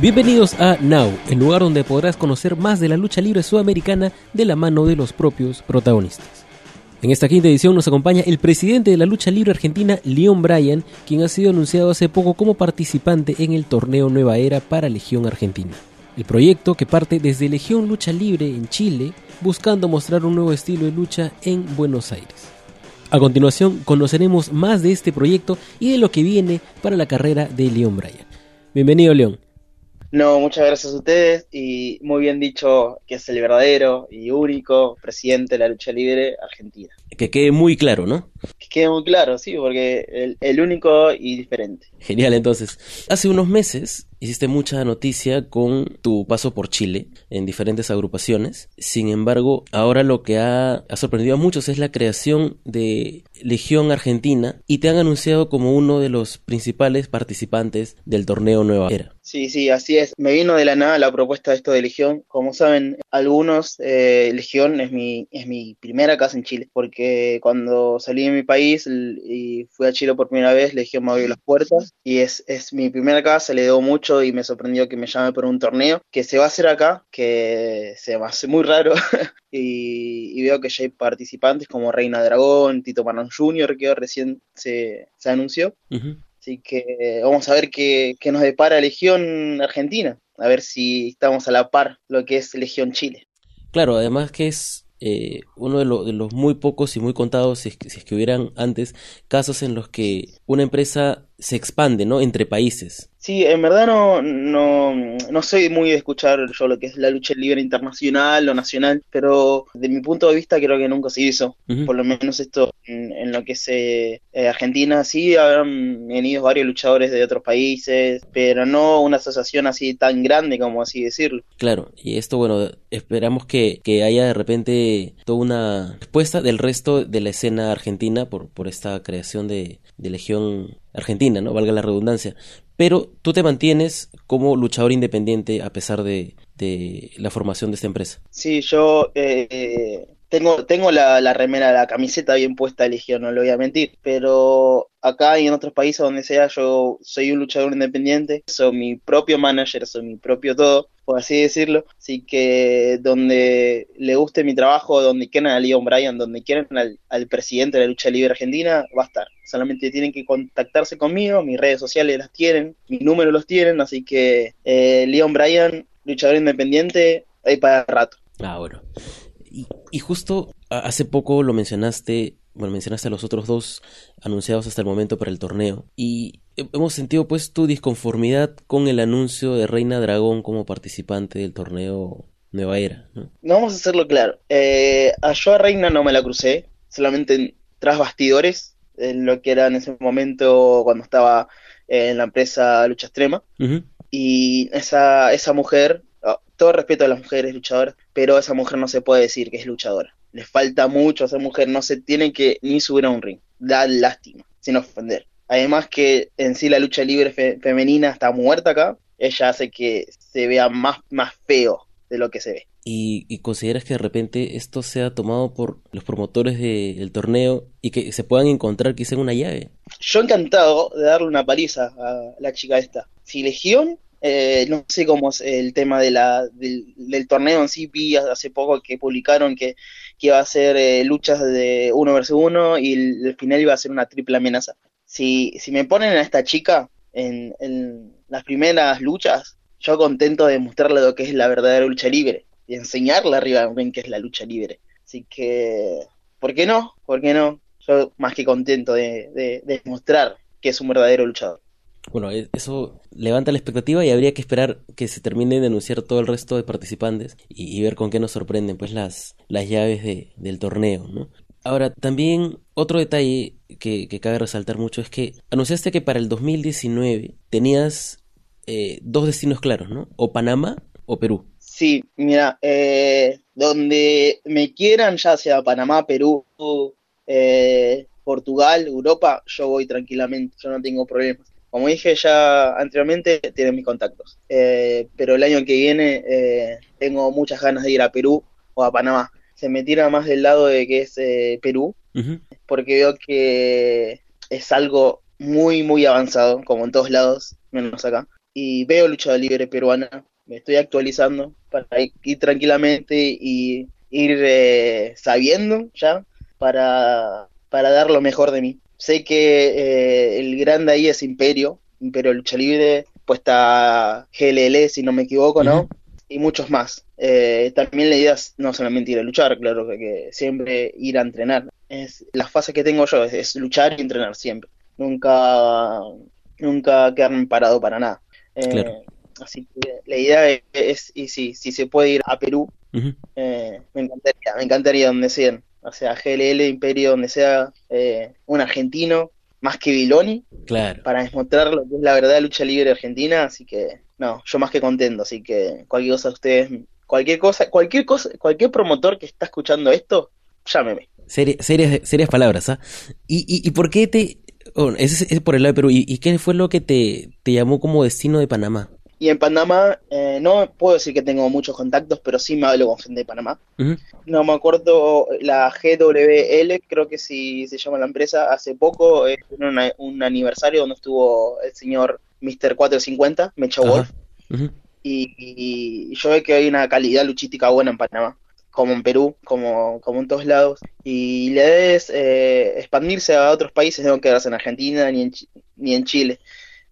Bienvenidos a Now, el lugar donde podrás conocer más de la lucha libre sudamericana de la mano de los propios protagonistas. En esta quinta edición nos acompaña el presidente de la lucha libre argentina, Leon Bryan, quien ha sido anunciado hace poco como participante en el torneo Nueva Era para Legión Argentina. El proyecto que parte desde Legión Lucha Libre en Chile, buscando mostrar un nuevo estilo de lucha en Buenos Aires. A continuación conoceremos más de este proyecto y de lo que viene para la carrera de Leon Bryan. Bienvenido León. No, muchas gracias a ustedes y muy bien dicho que es el verdadero y único presidente de la lucha libre argentina. Que quede muy claro, ¿no? Que quede muy claro, sí, porque el, el único y diferente. Genial, entonces. Hace unos meses hiciste mucha noticia con tu paso por Chile en diferentes agrupaciones. Sin embargo, ahora lo que ha, ha, sorprendido a muchos es la creación de Legión Argentina y te han anunciado como uno de los principales participantes del torneo Nueva Era. Sí, sí, así es. Me vino de la nada la propuesta de esto de Legión. Como saben, algunos, eh, Legión es mi, es mi primera casa en Chile, porque cuando salí de mi país y fui a Chile por primera vez, Legión me abrió las puertas y es, es mi primera casa, le debo mucho y me sorprendió que me llame por un torneo que se va a hacer acá, que se me hace muy raro y, y, veo que ya hay participantes como Reina Dragón, Tito Manon Jr., que recién se, se anunció. Así que vamos a ver qué, nos depara Legión Argentina, a ver si estamos a la par lo que es Legión Chile. Claro, además que es eh, uno de, lo, de, los muy pocos y muy contados, si es, si hubieran antes, casos en los que una empresa se expande, ¿no? Entre países. Sí, en verdad no, no, no soy muy de escuchar yo lo que es la lucha libre internacional o nacional, pero de mi punto de vista creo que nunca se hizo. Uh -huh. Por lo menos esto en, en lo que es eh, Argentina, sí habrán venido varios luchadores de otros países, pero no una asociación así tan grande como así decirlo. Claro, y esto, bueno, esperamos que, que haya de repente toda una respuesta del resto de la escena argentina por, por esta creación de, de Legión Argentina, ¿no? Valga la redundancia. Pero tú te mantienes como luchador independiente a pesar de, la formación de esta empresa. Sí, yo eh, tengo, tengo la, la, remera, la camiseta bien puesta de no lo voy a mentir, pero acá y en otros países donde sea, yo soy un luchador independiente, soy mi propio manager, soy mi propio todo, por así decirlo. Así que donde le guste mi trabajo, donde quieran a Leon Bryan, donde quieran al, al, presidente de la lucha libre argentina, va a estar. Solamente tienen que contactarse conmigo, mis redes sociales las tienen, mis números los tienen, así que eh, Leon Bryan, luchador independiente, ahí para rato. Ah, bueno. Y, y justo hace poco lo mencionaste bueno, mencionaste a los otros dos anunciados hasta el momento para el torneo y hemos sentido pues tu disconformidad con el anuncio de Reina Dragón como participante del torneo Nueva Era. ¿no? no vamos a hacerlo claro. Eh, a yo a Reina no me la crucé, solamente en, tras bastidores, en lo que era en ese momento cuando estaba en la empresa Lucha Extrema. Uh -huh. Y esa, esa mujer, todo respeto a las mujeres luchadoras, pero esa mujer no se puede decir que es luchadora les falta mucho a esa mujer, no se tiene que ni subir a un ring, da lástima, sin ofender. Además que en sí la lucha libre fe femenina está muerta acá, ella hace que se vea más, más feo de lo que se ve. ¿Y, y consideras que de repente esto sea tomado por los promotores de, del torneo y que se puedan encontrar quizá en una llave? Yo encantado de darle una paliza a la chica esta. Si Legión eh, no sé cómo es el tema de la, del, torneo en sí, vi hace poco que publicaron que, que iba a ser eh, luchas de uno versus uno y el, final iba a ser una triple amenaza. Si, si me ponen a esta chica en, en, las primeras luchas, yo contento de mostrarle lo que es la verdadera lucha libre y enseñarle arriba en qué es la lucha libre. Así que, ¿por qué no? ¿Por qué no? Yo más que contento de, de, de mostrar que es un verdadero luchador. Bueno, eso levanta la expectativa y habría que esperar que se termine de anunciar todo el resto de participantes y, y ver con qué nos sorprenden pues las, las llaves de, del torneo, ¿no? Ahora, también otro detalle que, que, cabe resaltar mucho es que anunciaste que para el 2019 tenías eh, dos destinos claros, ¿no? O Panamá o Perú. Sí, mira, eh, donde me quieran, ya sea Panamá, Perú, eh, Portugal, Europa, yo voy tranquilamente, yo no tengo problemas como dije ya anteriormente, tienen mis contactos. Eh, pero el año que viene eh, tengo muchas ganas de ir a Perú o a Panamá. Se me tira más del lado de que es eh, Perú, uh -huh. porque veo que es algo muy, muy avanzado, como en todos lados, menos acá. y veo lucha libre peruana, me estoy actualizando para ir tranquilamente y ir eh, sabiendo ya para, para dar lo mejor de mí. Sé que eh, el grande ahí es Imperio, Imperio Lucha Libre, pues está GLL, si no me equivoco, ¿no? Y muchos más. Eh, también la idea es no solamente ir a luchar, claro, que, siempre ir a entrenar. Es la fase que tengo yo es, luchar y entrenar siempre. Nunca, nunca quedarme parado para nada. Así que la idea es, y si, si se puede ir a Perú, me encantaría, me encantaría donde sean o sea, GLL, Imperio, donde sea eh, un argentino, más que Viloni, claro. para demostrar lo que es la verdad lucha libre argentina, así que, no, yo más que contento, así que cualquier cosa ustedes, cualquier cosa, cualquier cosa, cualquier promotor que está escuchando esto, llámeme. serias, serias palabras, ¿ah? ¿Y, y, por qué te, ese es, por el lado de Perú, ¿y, y qué fue lo que te, te llamó como destino de Panamá? Y en Panamá, eh, no puedo decir que tengo muchos contactos, pero sí me hablo con gente de Panamá. No me acuerdo, la GWL, creo que sí se llama la empresa, hace poco, eh, un aniversario donde estuvo el señor Mr. 450, Mecha Wolf. y, yo veo que hay una calidad luchística buena en Panamá, como en Perú, como, como en todos lados. Y la idea es eh, expandirse a otros países, no quedarse en Argentina ni en, ni en Chile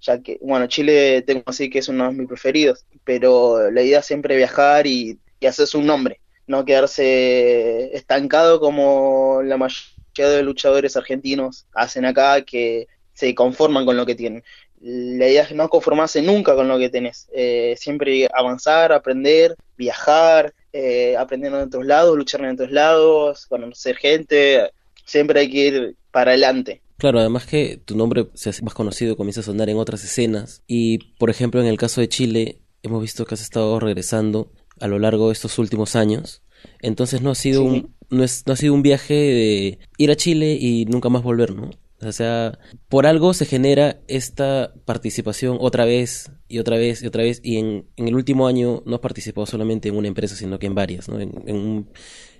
ya que, bueno, Chile tengo así que es uno de mis preferidos, pero la idea es siempre viajar y, y hacerse un nombre, no quedarse estancado como la mayoría de luchadores argentinos hacen acá, que se conforman con lo que tienen. La idea es no conformarse nunca con lo que tenés, eh, siempre avanzar, aprender, viajar, eh, aprender en otros lados, luchar en otros lados, conocer gente, siempre hay que ir para adelante. Claro, además que tu nombre se hace más conocido, comienza a sonar en otras escenas. Y, por ejemplo, en el caso de Chile, hemos visto que has estado regresando a lo largo de estos últimos años. Entonces no ha sido un, no, es, no ha sido un viaje de ir a Chile y nunca más volver, ¿no? O sea, por algo se genera esta participación otra vez y otra vez y otra vez. Y en, en el último año no has participado solamente en una empresa, sino que en varias, ¿no? En, en un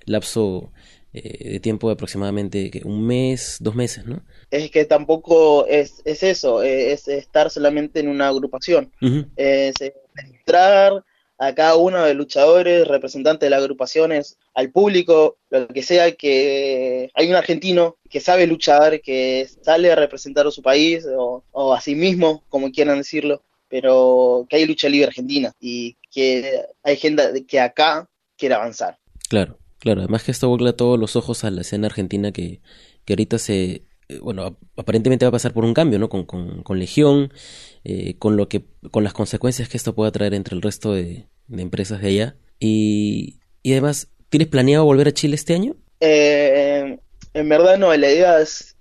lapso eh, de tiempo de aproximadamente un mes, dos meses, ¿no? Es que tampoco es, es eso, eh, es estar solamente en una agrupación. Es entrar a cada uno de los luchadores, representantes de las agrupaciones, al público, lo que sea, que hay un argentino que sabe luchar, que sale a representar a su país o, o a sí mismo, como quieran decirlo, pero que hay lucha libre argentina y que hay gente que acá quiere avanzar. Claro. Claro, además que esto vuelve todos los ojos a la escena argentina que, que ahorita se, eh, bueno, aparentemente va a pasar por un cambio, ¿no? Con, con, Legión, eh, con lo que, con las consecuencias que esto pueda traer entre el resto de, empresas de allá. Y, y, además, ¿tienes planeado volver a Chile este año? Eh, en verdad no, la idea es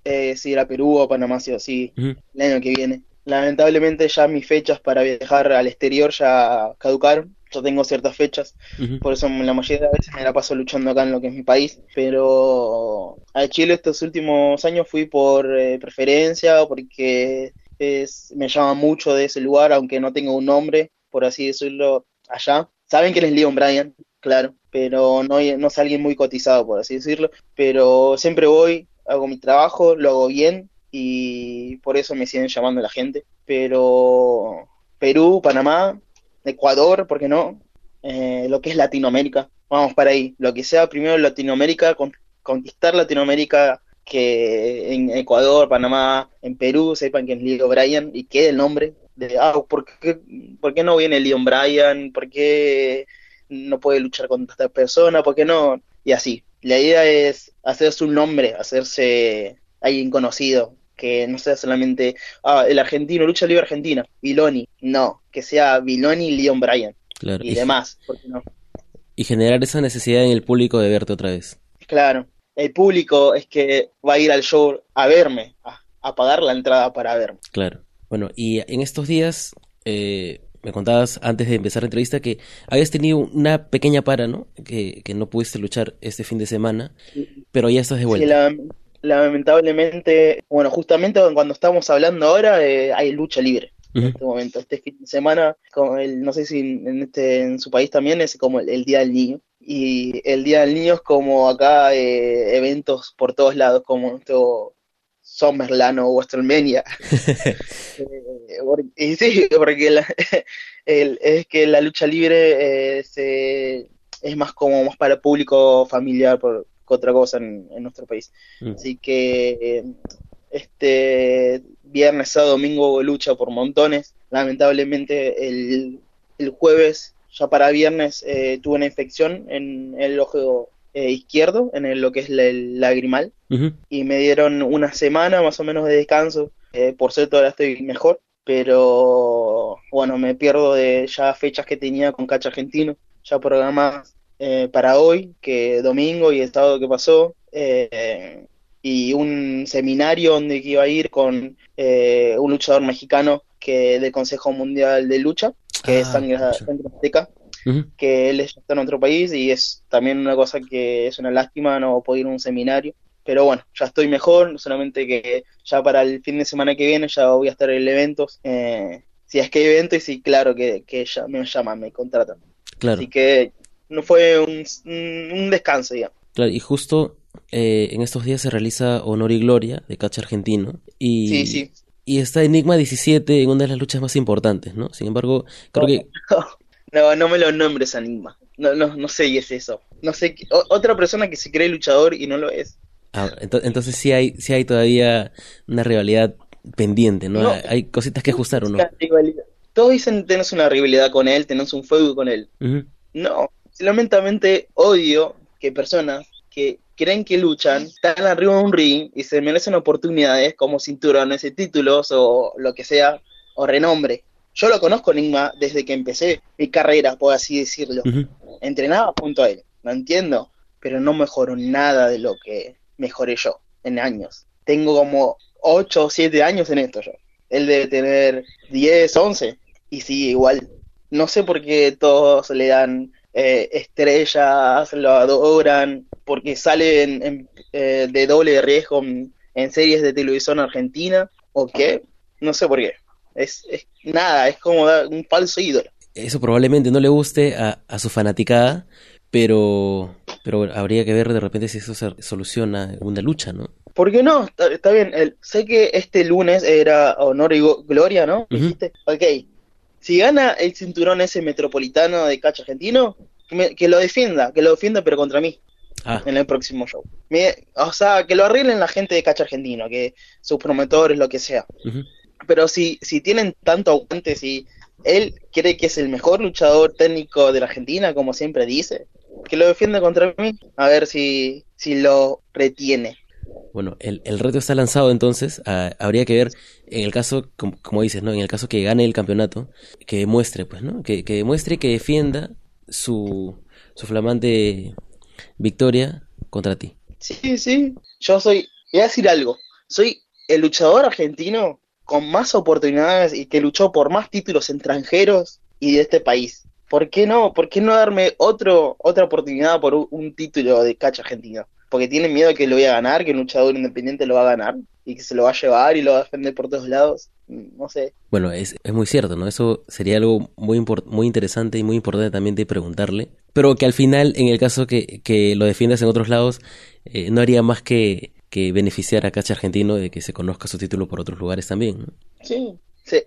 ir a Perú o Panamá, sí o sí, el año que viene. Lamentablemente ya mis fechas para viajar al exterior ya caducaron yo tengo ciertas fechas, por eso la mayoría de veces me la paso luchando acá en lo que es mi país, pero a Chile estos últimos años fui por eh, preferencia, porque es, me llama mucho de ese lugar, aunque no tenga un nombre, por así decirlo, allá. Saben que es Leon Bryan, claro, pero no, no es alguien muy cotizado, por así decirlo, pero siempre voy, hago mi trabajo, lo hago bien y por eso me siguen llamando la gente, pero Perú, Panamá, Ecuador, ¿por qué no? Eh, lo que es Latinoamérica, vamos para ahí, lo que sea primero Latinoamérica, conquistar Latinoamérica, que en Ecuador, Panamá, en Perú sepan que es Leon Bryan y quede el nombre de, ah, ¿por qué, ¿por qué no viene Leon Bryan? ¿Por qué no puede luchar contra esta persona? ¿Por qué no? Y así. La idea es hacerse un nombre, hacerse alguien conocido, que no sea solamente, ah, el argentino, lucha libre argentina, Viloni, no, que sea Viloni y Leon Bryan y, demás, no? Y generar esa necesidad en el público de verte otra vez. Claro, el público es que va a ir al show a verme, a, pagar la entrada para verme. Claro, bueno, y en estos días... Eh, me contabas antes de empezar la entrevista que habías tenido una pequeña para, ¿no? Que, que no pudiste luchar este fin de semana, pero ya estás de vuelta lamentablemente, bueno, justamente cuando estamos hablando ahora, eh, hay lucha libre. En este momento, este fin de semana, el, no sé si en, este, en su país también es como el, Día del Niño. Y el Día del Niño es como acá eh, eventos por todos lados, como esto, Summerland o WrestleMania. Eh, y sí, porque es que la lucha libre eh, es más como más para el público familiar por, que otra cosa en, nuestro país. Mm. Así que este viernes, sábado, domingo lucha por montones. Lamentablemente el, el jueves, ya para viernes, eh, tuve una infección en el ojo eh, izquierdo, en lo que es el lagrimal, y me dieron una semana más o menos de descanso. Eh, por cierto, ahora estoy mejor, pero bueno, me pierdo de ya fechas que tenía con Cacha Argentino, ya programadas para hoy, que domingo y el sábado que pasó. Eh, y un seminario donde iba a ir con eh, un luchador mexicano que del Consejo Mundial de Lucha, que es ah, Sangre, Azteca, que él está en otro país y es también una cosa que es una lástima no poder ir a un seminario. Pero bueno, ya estoy mejor, solamente que ya para el fin de semana que viene ya voy a estar en el evento. Eh, si es que hay evento y si claro que, que ya me llaman, me contratan. Claro. Así que no fue un, un descanso, digamos. Claro, y justo eh, en estos días se realiza Honor y Gloria de Catch Argentino. Y, sí, sí. Y está Enigma 17 en una de las luchas más importantes, ¿no? Sin embargo, creo que... No, no me lo nombres Enigma. No, no, no sé y es eso. No sé, otra persona que se cree luchador y no lo es. Ah, entonces sí hay, sí hay todavía una rivalidad pendiente, ¿no? Hay cositas que ajustar, ¿o no? Todos dicen tenés una rivalidad con él, tenés un fuego con él. No, lamentablemente odio que personas que creen que luchan, están arriba de un ring y se merecen oportunidades como cinturones títulos o lo que sea, o renombre. Yo lo conozco Enigma desde que empecé mi carrera, por así decirlo. Entrenaba junto a él, lo entiendo, pero no mejoró nada de lo que mejoré yo en años. Tengo como 8 o 7 años en esto yo. Él debe tener 10, 11 y sigue igual. No sé por qué todos le dan eh, estrellas, lo adoran, porque sale en, eh, de doble riesgo en, series de televisión argentina, o qué, no sé por qué. Es, nada, es como un falso ídolo. Eso probablemente no le guste a, su fanaticada, pero, pero habría que ver de repente si eso se soluciona en una lucha, ¿no? ¿Por qué no? Está, bien. sé que este lunes era honor y gloria, ¿no? Ok. Si gana el cinturón ese metropolitano de cacho argentino, que lo defienda, que lo defienda pero contra mí. Ah. en el próximo show. o sea, que lo arreglen la gente de Cacha Argentino, que sus promotores, lo que sea. Pero si, si tienen tanto aguante, si él cree que es el mejor luchador técnico de la Argentina, como siempre dice, que lo defienda contra mí, a ver si, si lo retiene. Bueno, el, el reto está lanzado entonces. Ah, habría que ver, en el caso, como, dices, ¿no? En el caso que gane el campeonato, que demuestre, pues, ¿no? Que, que demuestre que defienda su, su flamante victoria contra ti. Sí, sí, yo soy, voy a decir algo, soy el luchador argentino con más oportunidades y que luchó por más títulos extranjeros y de este país. ¿Por qué no? ¿Por qué no darme otro, otra oportunidad por un, título de cacha argentino? Porque tienen miedo que lo voy a ganar, que un luchador independiente lo va a ganar y que se lo va a llevar y lo va a defender por todos lados. No sé. Bueno, es, es muy cierto, ¿no? Eso sería algo muy, muy interesante y muy importante también de preguntarle pero que al final, en el caso que, que lo defiendas en otros lados, eh, no haría más que, que beneficiar a Cacha Argentino de que se conozca su título por otros lugares también. Sí,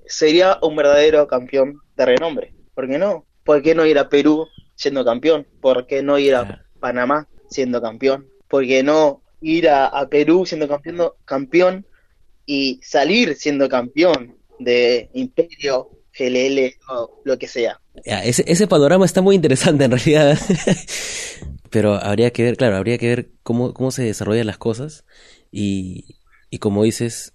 sería un verdadero campeón de renombre. ¿Por qué no? ¿Por qué no ir a Perú siendo campeón? ¿Por qué no ir a Panamá siendo campeón? ¿Por qué no ir a, Perú siendo campeón, campeón y salir siendo campeón de Imperio, GLL o lo que sea? ese, ese panorama está muy interesante en realidad. Pero habría que ver, claro, habría que ver cómo, cómo se desarrollan las cosas y, y como dices,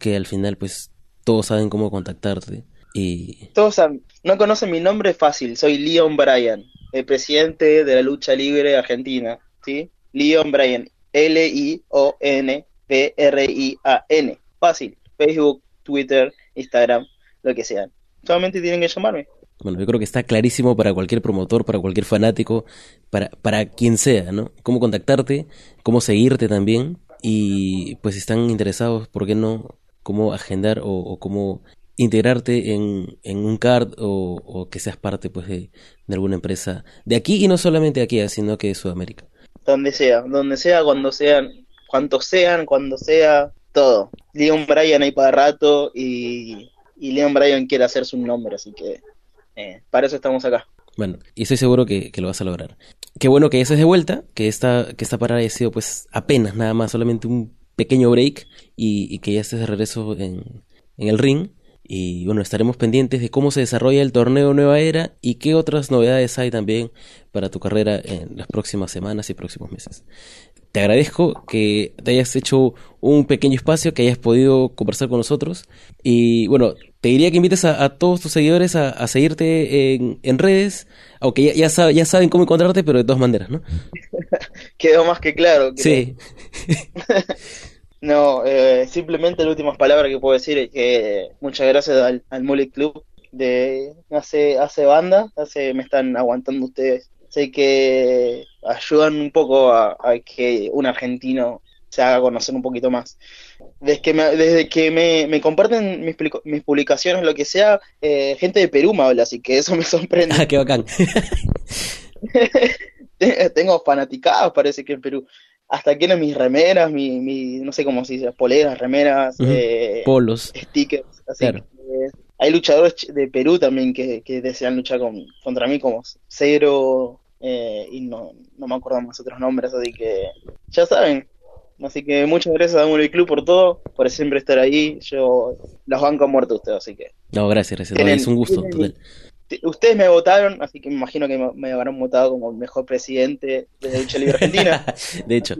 que al final pues todos saben cómo contactarte. Y... Todos saben, no conocen mi nombre, fácil, soy Leon Bryan, el presidente de la lucha libre argentina, ¿sí? Leon Bryan, L-I-O-N-B-R-I-A-N, fácil, Facebook, Twitter, Instagram, lo que sea. Solamente tienen que llamarme. Bueno, yo creo que está clarísimo para cualquier promotor, para cualquier fanático, para, para quien sea, ¿no? Cómo contactarte, cómo seguirte también y pues si están interesados, ¿por qué no? Cómo agendar o, cómo integrarte en, en un card o, que seas parte pues de, alguna empresa de aquí y no solamente de aquí, ¿eh? sino que de Sudamérica. Donde sea, donde sea, cuando sean, cuantos sean, cuando sea, todo. Leon Bryan ahí para rato y, y Leon Bryan quiere hacerse un nombre, así que eh, para eso estamos acá. Bueno, y estoy seguro que, lo vas a lograr. Qué bueno que estés de vuelta, que esta, que esta parada haya sido pues apenas nada más, solamente un pequeño break y, que ya estés de regreso en, en el ring. Y bueno, estaremos pendientes de cómo se desarrolla el torneo Nueva Era y qué otras novedades hay también para tu carrera en las próximas semanas y próximos meses. Te agradezco que te hayas hecho un pequeño espacio, que hayas podido conversar con nosotros. Y bueno, te diría que invites a, todos tus seguidores a, seguirte en, redes, aunque ya, ya, saben cómo encontrarte, pero de todas maneras, ¿no? Quedó más que claro. Sí. No, eh, simplemente la última palabra que puedo decir es que muchas gracias al, al Mullet Club de hace hace banda, hace me están aguantando ustedes. Sé que ayudan un poco a, que un argentino se haga conocer un poquito más. Desde que me, desde que me, comparten mis, mis, publicaciones, lo que sea, eh, gente de Perú me habla, así que eso me sorprende. Ah, qué bacán. Tengo fanaticados, parece que en Perú hasta quieren mis remeras, mi, mi, no sé cómo se dice, poleras, remeras, eh, polos, stickers, así hay luchadores de Perú también que, desean luchar con, contra mí como Cero eh, y no, no me acuerdo más otros nombres, así que ya saben. Así que muchas gracias a Movie Club por todo, por siempre estar ahí. Yo los banco a muerto ustedes, así que. No, gracias, gracias. es un gusto ustedes me votaron, así que me imagino que me, habrán votado como el mejor presidente de la lucha libre argentina. de hecho.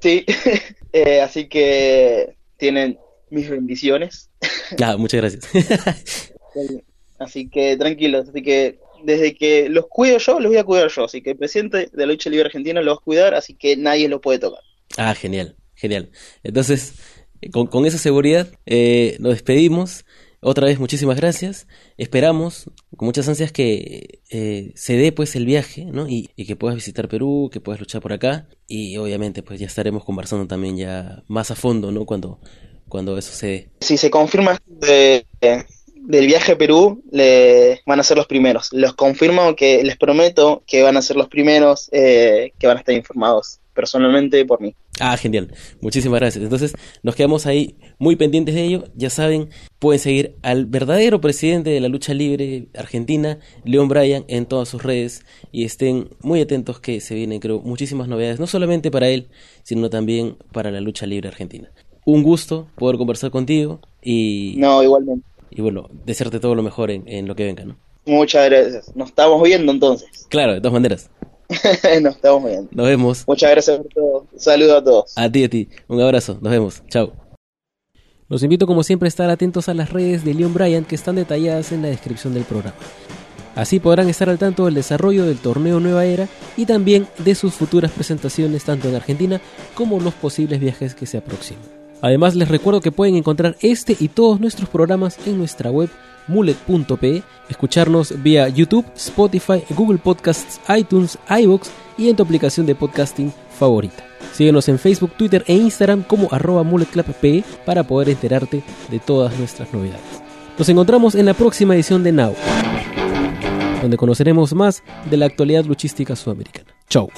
sí, eh, así que tienen mis bendiciones. Ah, muchas gracias. así que tranquilos, así que desde que los cuido yo, los voy a cuidar yo. Así que el presidente de la lucha libre argentina los va a cuidar, así que nadie lo puede tocar. Ah, genial, genial. Entonces, con, esa seguridad, eh, nos despedimos. Otra vez muchísimas gracias. Esperamos con muchas ansias que eh, se dé pues el viaje, ¿no? Y, que puedas visitar Perú, que puedas luchar por acá. Y obviamente pues ya estaremos conversando también ya más a fondo, ¿no? Cuando, cuando eso se dé. Si se confirma del viaje a Perú, le van a ser los primeros. Los confirmo que les prometo que van a ser los primeros eh, que van a estar informados personalmente por mí. Ah, genial. Muchísimas gracias. Entonces, nos quedamos ahí muy pendientes de ello. Ya saben, pueden seguir al verdadero presidente de la lucha libre argentina, León Bryan, en todas sus redes y estén muy atentos que se vienen, creo, muchísimas novedades, no solamente para él, sino también para la lucha libre argentina. Un gusto poder conversar contigo y... No, igualmente. Y bueno, desearte todo lo mejor en, en lo que venga, ¿no? Muchas gracias. Nos estamos viendo entonces. Claro, de todas maneras. nos estamos viendo. Nos vemos. Muchas gracias por todo. Saludos a todos. A ti, a ti. Un abrazo. Nos vemos. Chao. Los invito como siempre a estar atentos a las redes de Leon Bryan que están detalladas en la descripción del programa. Así podrán estar al tanto del desarrollo del torneo Nueva Era y también de sus futuras presentaciones tanto en Argentina como los posibles viajes que se aproximan. Además les recuerdo que pueden encontrar este y todos nuestros programas en nuestra web mullet.pe, escucharnos vía YouTube, Spotify, Google Podcasts, iTunes, iBox y en tu aplicación de podcasting favorita. Síguenos en Facebook, Twitter e Instagram como arroba mulletclubpe para poder enterarte de todas nuestras novedades. Nos encontramos en la próxima edición de Now, donde conoceremos más de la actualidad luchística sudamericana. Chau.